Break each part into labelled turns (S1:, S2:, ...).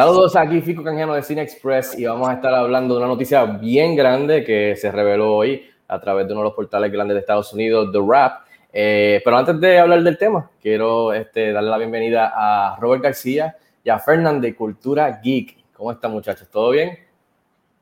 S1: Saludos aquí, Fico Canjano de Cine Express y vamos a estar hablando de una noticia bien grande que se reveló hoy a través de uno de los portales grandes de Estados Unidos, The Rap. Eh, pero antes de hablar del tema, quiero este, darle la bienvenida a Robert García y a Fernand de Cultura Geek. ¿Cómo están muchachos? ¿Todo bien?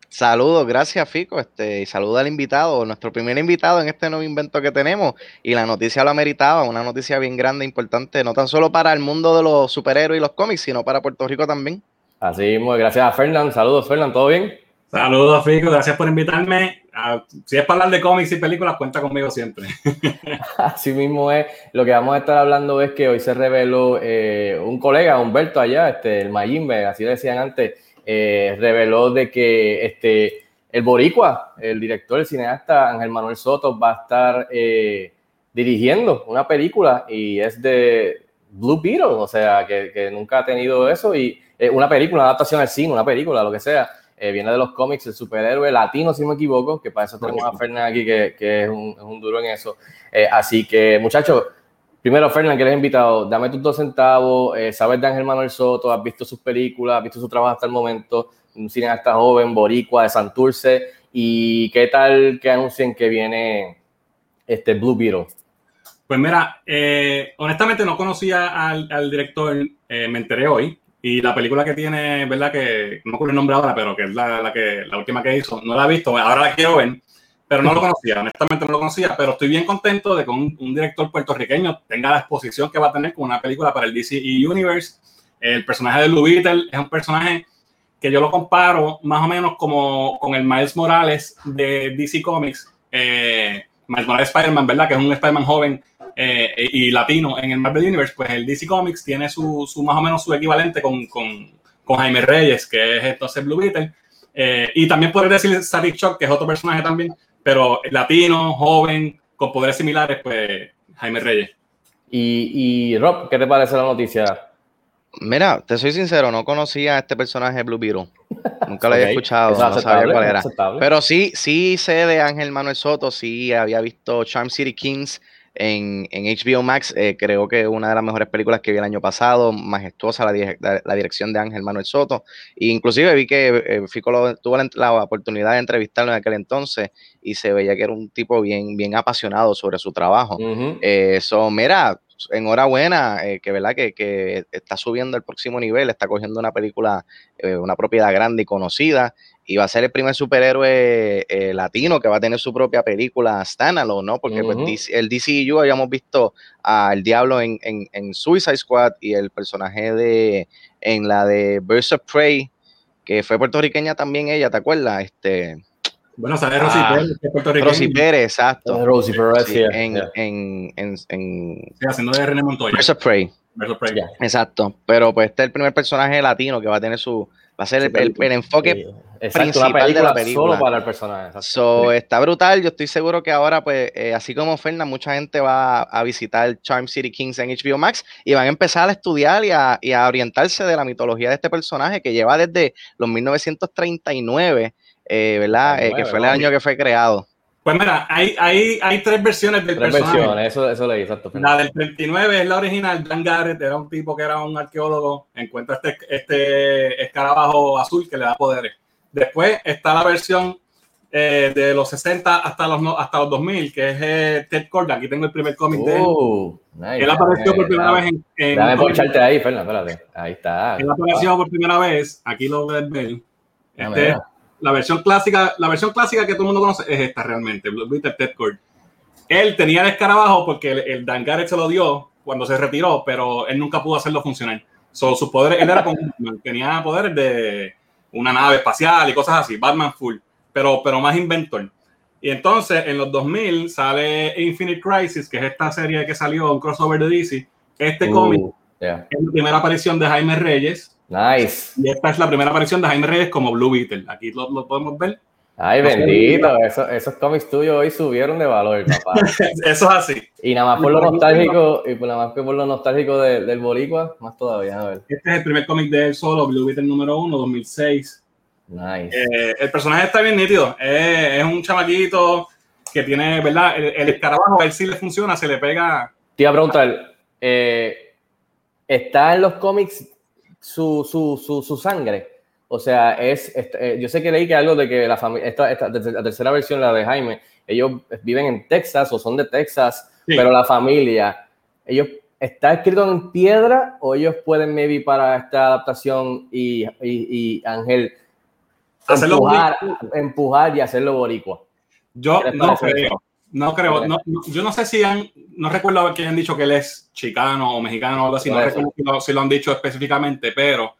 S2: Saludos, gracias Fico, este, y saluda al invitado, nuestro primer invitado en este nuevo invento que tenemos, y la noticia lo ameritaba, una noticia bien grande, importante, no tan solo para el mundo de los superhéroes y los cómics, sino para Puerto Rico también.
S1: Así mismo, gracias a Fernand, saludos Fernand, ¿todo bien?
S3: Saludos Fico, gracias por invitarme. Ah, si es para hablar de cómics y películas, cuenta conmigo siempre.
S1: Así mismo es, lo que vamos a estar hablando es que hoy se reveló eh, un colega, Humberto allá, este, el Mayimbe, así decían antes, eh, reveló de que este, el Boricua, el director, el cineasta Ángel Manuel Soto, va a estar eh, dirigiendo una película y es de Blue Beetle, o sea, que, nunca ha tenido eso y eh, una película, una adaptación al cine, una película, lo que sea. viene de los cómics, el superhéroe latino, si no me equivoco, que para eso tenemos a Fernán aquí, que, es, un, es, un, duro en eso. así que, muchachos, Primero, Fernán, que eres invitado, dame tus dos centavos, eh, sabes de Ángel Manuel Soto, has visto sus películas, has visto su trabajo hasta el momento, un cineasta joven, boricua, de Santurce, y qué tal que anuncien que viene este Blue Beetle.
S3: Pues mira, eh, honestamente no conocía al, director, eh, me enteré hoy, y la película que tiene, ¿verdad? Que no me el nombre ahora, pero que es la, la, que, la última que hizo, no la he visto, ahora la quiero ver pero no lo conocía, honestamente no lo conocía, pero estoy bien contento de que un, director puertorriqueño tenga la exposición que va a tener con una película para el DC Universe. El personaje de Blue Beetle es un personaje que yo lo comparo más o menos como con el Miles Morales de DC Comics. Eh, Morales Spider-Man, ¿verdad? Que es un Spider-Man joven eh, y latino en el Marvel Universe. Pues el DC Comics tiene su, su más o menos su equivalente con, con, con Jaime Reyes, que es entonces Blue Beetle. Eh, y también puedes decir Static Shock, que es otro personaje también pero latino, joven, con poderes similares, pues Jaime Reyes.
S1: Y Rob, ¿qué te parece la noticia?
S2: Mira, te soy sincero, no conocía a este personaje Blue Beetle. Nunca lo había escuchado, no sabía cuál era. Pero sí, sí sé de Ángel Manuel Soto, sí había visto Charm City Kings en, HBO Max. Eh, creo que una de las mejores películas que vi el año pasado, majestuosa la, la, dirección de Ángel Manuel Soto. E inclusive vi que eh, Fico tuvo la, oportunidad de entrevistarlo en aquel entonces y se veía que era un tipo bien, bien apasionado sobre su trabajo. Eso, eh, mira, enhorabuena, que verdad que, que, está subiendo al próximo nivel, está cogiendo una película, una propiedad grande y conocida, y va a ser el primer superhéroe eh, latino que va a tener su propia película standalone, ¿no? Porque pues, el DCU habíamos visto al Diablo en, Suicide Squad y el personaje de en la de Birds of Prey, que fue puertorriqueña también ella, ¿te acuerdas? Este,
S3: bueno, sale Rosy ah, Pérez, que es
S2: Rosy Pérez, exacto.
S1: Rosy Pérez,
S2: sí, en, en, en,
S3: sí, haciendo de René Montoya.
S2: Birds of Prey. Birds of Prey. Exacto. Pero pues este es el primer personaje latino que va a tener su, va a ser el, el, enfoque principal de la película.
S1: Solo para el personaje.
S2: So, está brutal. Yo estoy seguro que ahora, pues, eh, así como Ferna, mucha gente va a visitar Charm City Kings en HBO Max y van a empezar a estudiar y a, y a orientarse de la mitología de este personaje que lleva desde los 1939, eh, ¿verdad? Eh, que fue el año que fue creado.
S3: Pues mira, hay, hay, hay tres versiones del tres personaje. versiones,
S1: eso, eso leí, exacto.
S3: La del 39 es la original. Dan Garrett era un tipo que era un arqueólogo. Encuentra este, este escarabajo azul que le da poderes. Después está la versión eh, de los 60 hasta los, hasta los 2000, que es eh, Ted Cord. Aquí tengo el primer cómic de él. Uh, él apareció por primera vez en. en
S1: Déjame poncharte ahí, Fernando, espérate. Ahí está.
S3: Él apareció por primera vez. Aquí lo ves ver. Este, la versión clásica, la versión clásica que todo el mundo conoce es esta realmente, ¿viste? Ted Cord. Él tenía el escarabajo porque el, el Dan Garrett se lo dio cuando se retiró, pero él nunca pudo hacerlo funcionar. So, sus poderes, él era como, tenía poderes de una nave espacial y cosas así, Batman full, pero, pero más inventor. Y entonces en los 2000 sale Infinite Crisis, que es esta serie que salió, un crossover de DC. Este uh, cómic es la primera aparición de Jaime Reyes.
S1: Nice.
S3: Y esta es la primera aparición de Jaime Reyes como Blue Beetle. Aquí lo, lo podemos ver.
S1: Ay, bendito, esos, cómics tuyos hoy subieron de valor, papá.
S3: Eso es así.
S1: Y nada más por lo nostálgico, y nada más que por lo nostálgico del Boricua, más todavía, a ver.
S3: Este es el primer cómic de él solo, Blue Beetle número uno, 2006.
S1: Nice.
S3: Eh, el personaje está bien nítido, es un chamaquito que tiene, ¿verdad? El, escarabajo, a él sí le funciona, se le pega.
S1: Te iba a preguntar, eh, ¿está en los cómics su, su, su, sangre. O sea, es, eh, yo sé que leí que algo de que la familia, esta, esta, la tercera versión, la de Jaime, ellos viven en Texas o son de Texas, pero la familia, ellos está escrito en piedra o ellos pueden maybe para esta adaptación y, y, Ángel empujar, empujar, y hacerlo boricua.
S3: Yo no creo, no creo, yo no sé si han, no recuerdo que hayan dicho que él es chicano o mexicano o algo así, no recuerdo si lo han dicho específicamente, pero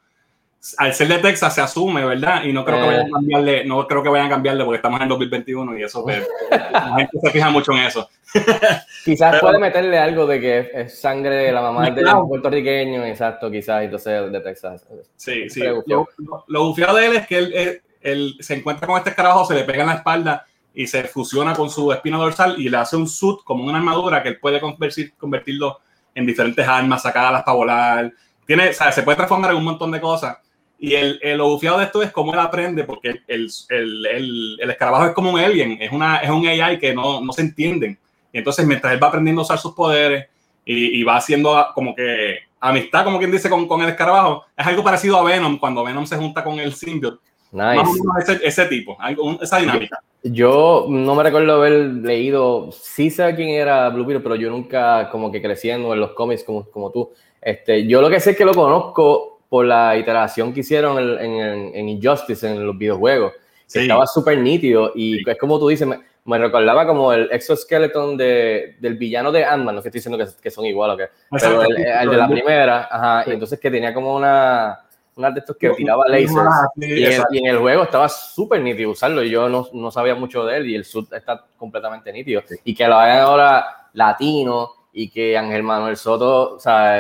S3: al ser de Texas se asume, ¿verdad? Y no creo que vayan a eh. cambiarle, no creo que vayan a cambiarle porque estamos en 2021 y eso, pues, la gente se fija mucho en eso.
S1: quizás puede meterle algo de que es sangre de la mamá de puertorriqueño, exacto, quizás, entonces de Texas.
S3: Sí, sí. Lo, lo, de él es que él, él, se encuentra con este escarabajo, se le pega en la espalda y se fusiona con su espina dorsal y le hace un suit como una armadura que él puede convertir, convertirlo en diferentes armas, sacarlas para volar. Tiene, o sea, se puede transformar en un montón de cosas y el, el de esto es cómo él aprende, porque el, el, el, el, escarabajo es como un alien, es, una, es un AI que no, no se entienden. Y entonces, mientras él va aprendiendo a usar sus poderes y, y va haciendo como que amistad, como quien dice, con, con, el escarabajo, es algo parecido a Venom, cuando Venom se junta con el symbiote. Nice. ese, ese, tipo, esa dinámica.
S1: Yo no me recuerdo haber leído, sí sé quién era Blue Beetle, pero yo nunca como que creciendo en los cómics como, como tú. Este, yo lo que sé es que lo conozco por la iteración que hicieron en, en, Injustice, en los videojuegos. estaba súper nítido y es como tú dices, me, recordaba como el exoskeleton de, del villano de Ant-Man, no que estoy diciendo que, que son igual o que, pero el, de la primera, ajá, y entonces que tenía como una, una de estos que tiraba lasers. y, en, el juego estaba súper nítido usarlo. Y yo no, no, sabía mucho de él y el suit está completamente nítido. Y que lo hagan ahora latino y que Ángel Manuel Soto o sea,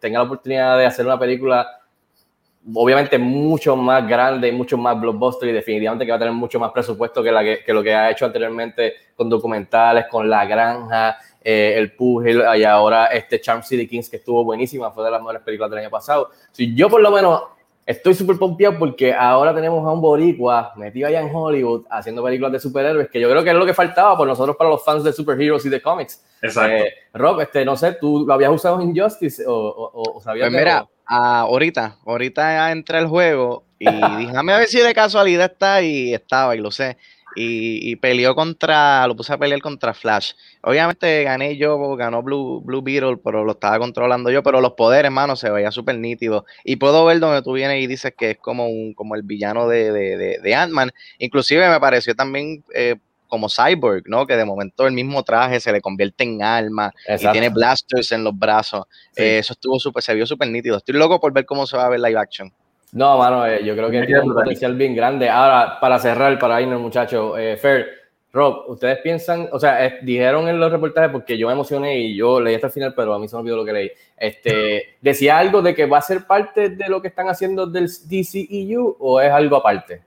S1: tenga la oportunidad de hacer una película obviamente mucho más grande, mucho más blockbuster y definitivamente que va a tener mucho más presupuesto que, la que, lo que ha hecho anteriormente con documentales, con La Granja, eh, El Pugil y ahora este Charm City Kings que estuvo buenísima, fue de las mejores películas del año pasado. Si yo por lo menos estoy súper pompeado porque ahora tenemos a un boricua metido allá en Hollywood haciendo películas de superhéroes, que yo creo que es lo que faltaba por nosotros para los fans de superheroes y de cómics.
S3: Exacto. Eh,
S1: Rob, este, no sé, ¿tú lo habías usado en Injustice o, o, o sabías
S2: pues mira, ahorita, ahorita entré al juego y dije, a ver si de casualidad está y estaba y lo sé. Y, peleó contra, lo puse a pelear contra Flash. Obviamente gané yo, ganó Blue, Blue Beetle, pero lo estaba controlando yo, pero los poderes, hermano, se veía súper nítido. Y puedo ver donde tú vienes y dices que es como un, como el villano de, de, de, Ant-Man. Inclusive me pareció también eh, como Cyborg, ¿no? Que de momento el mismo traje se le convierte en alma y tiene blasters en los brazos. Eh, eso estuvo súper, se vio súper nítido. Estoy loco por ver cómo se va a ver live action.
S1: No, mano, eh, yo creo que tiene un potencial bien grande. Ahora, para cerrar, para irnos, muchachos, eh, Fer, Rob, ¿ustedes piensan, o sea, dijeron en los reportajes, porque yo me emocioné y yo leí hasta el final, pero a mí se me olvidó lo que leí, este, decía algo de que va a ser parte de lo que están haciendo del DCEU o es algo aparte?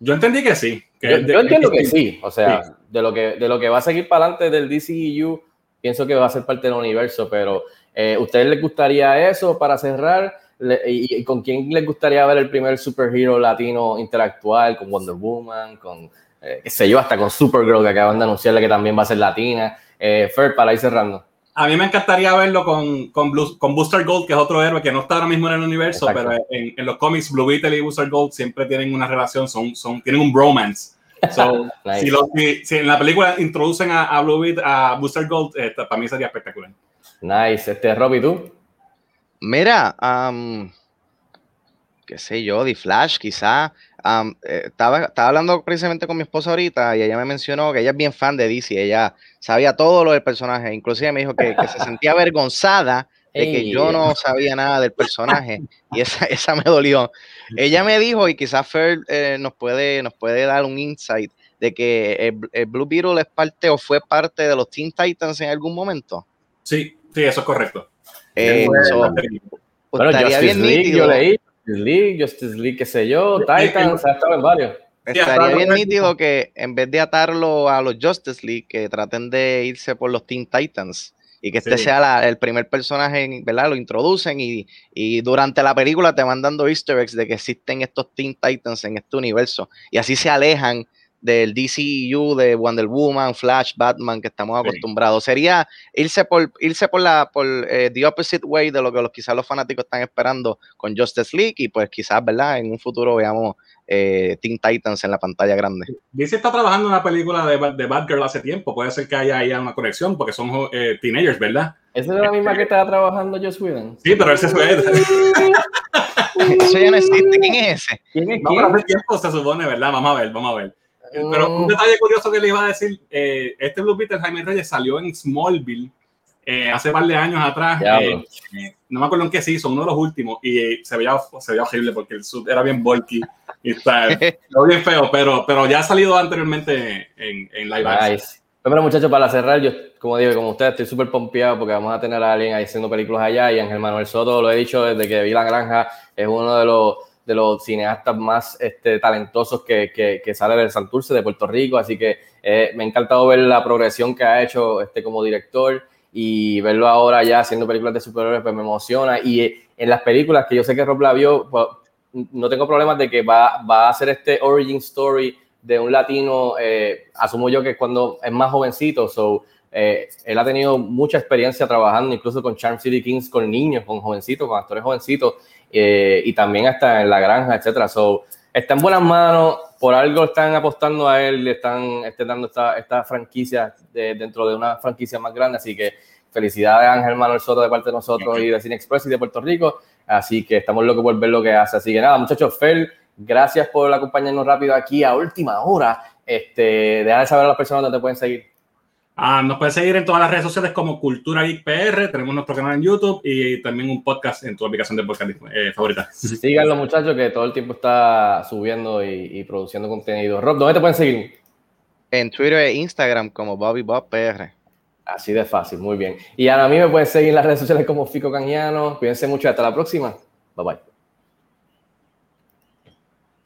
S3: Yo entendí que sí.
S1: yo, entiendo que sí. O sea, de, lo que, de lo que va a seguir para adelante del DCEU, pienso que va a ser parte del universo, pero eh, ¿ustedes les gustaría eso para cerrar? Y, con quién les gustaría ver el primer superhero latino interactual? ¿Con Wonder Woman? ¿Con, eh, qué sé yo, hasta con Supergirl que acaban de anunciarle que también va a ser latina? Eh, Fer, para ir cerrando.
S3: A mí me encantaría verlo con, con, con, Booster Gold, que es otro héroe que no está ahora mismo en el universo, pero en, en, los cómics Blue Beetle y Booster Gold siempre tienen una relación, son, son, tienen un bromance. si, si, en la película introducen a, a Blue Beetle, a Booster Gold, eh, para mí sería espectacular.
S1: Nice. Este, Robbie, ¿tú?
S2: Mira, um, qué sé yo, The Flash, quizá. Eh, estaba, estaba hablando precisamente con mi esposa ahorita y ella me mencionó que ella es bien fan de DC, ella sabía todo lo del personaje, inclusive me dijo que, se sentía avergonzada de que yo no sabía nada del personaje y esa, esa me dolió. Ella me dijo, y quizás Fer eh, nos, puede, nos puede dar un insight, de que el, Blue Beetle es parte o fue parte de los Teen Titans en algún momento.
S3: Sí, sí, eso es correcto.
S1: Eh, bueno, Justice League, yo leí, Justice League, Justice League, qué sé yo, Titans, ha estado en varios.
S2: Estaría bien nítido que en vez de atarlo a los Justice League, que traten de irse por los Teen Titans y que este sea el primer personaje, ¿verdad? Lo introducen y, y, durante la película te van dando easter eggs de que existen estos Teen Titans en este universo y así se alejan del DCU, de Wonder Woman, Flash, Batman, que estamos acostumbrados. Sería irse por, irse por la, por eh, the opposite way de lo que los, quizás los fanáticos están esperando con Justice League y pues quizás, ¿verdad? En un futuro veamos eh, Teen Titans en la pantalla grande.
S3: DC está trabajando en una película de, de Batgirl hace tiempo, puede ser que haya ahí una conexión porque son eh, teenagers, ¿verdad?
S1: ¿Esa es la misma que estaba trabajando Joss Whedon?
S3: Sí, pero ese fue
S2: Eso ya no existe. ¿Quién es ese?
S3: ¿Quién es quién? hace tiempo se supone, ¿verdad? Vamos a ver, vamos a ver. Pero un detalle curioso que le iba a decir, eh, este Blue Beetle Jaime Reyes salió en Smallville eh, hace un par de años atrás. Eh, no me acuerdo en qué se hizo, uno de los últimos, y se veía, se veía horrible porque el sud era bien bulky y está bien feo, pero, pero ya ha salido anteriormente en, en live action.
S1: Pero muchachos, para cerrar, yo, como digo, como ustedes, estoy súper pompeado porque vamos a tener a alguien ahí haciendo películas allá y Ángel Manuel Soto, lo he dicho desde que vi La Granja, es uno de los, de los cineastas más este, talentosos que, que, que, sale del Santurce, de Puerto Rico, así que eh, me ha encantado ver la progresión que ha hecho este, como director y verlo ahora ya haciendo películas de superhéroes, pues me emociona. Y eh, en las películas que yo sé que Rob la vio, pues, no tengo problemas de que va, va a hacer este origin story de un latino, eh, asumo yo que cuando es más jovencito, so, eh, él ha tenido mucha experiencia trabajando incluso con Charm City Kings, con niños, con jovencitos, con actores jovencitos, eh, y también hasta en la granja, etcétera. So, está en buenas manos, por algo están apostando a él, le están, dando esta, esta franquicia dentro de una franquicia más grande, así que felicidades a Ángel Manuel Soto de parte de nosotros y de Cine Express y de Puerto Rico, así que estamos locos por ver lo que hace, así que nada, muchachos, Fel, Gracias por acompañarnos rápido aquí a última hora. Este, deja de saber a las personas dónde te pueden seguir.
S3: Ah, nos pueden seguir en todas las redes sociales como Cultura Geek PR. Tenemos nuestro canal en YouTube y también un podcast en tu aplicación de podcast eh, favorita.
S1: Síganlo, muchachos, que todo el tiempo está subiendo y, produciendo contenido. Rob, ¿dónde te pueden seguir?
S2: En Twitter e Instagram como Bobby Bob PR.
S1: Así de fácil, muy bien. Y a mí me pueden seguir en las redes sociales como Fico Cañano. Cuídense mucho, hasta la próxima. Bye bye.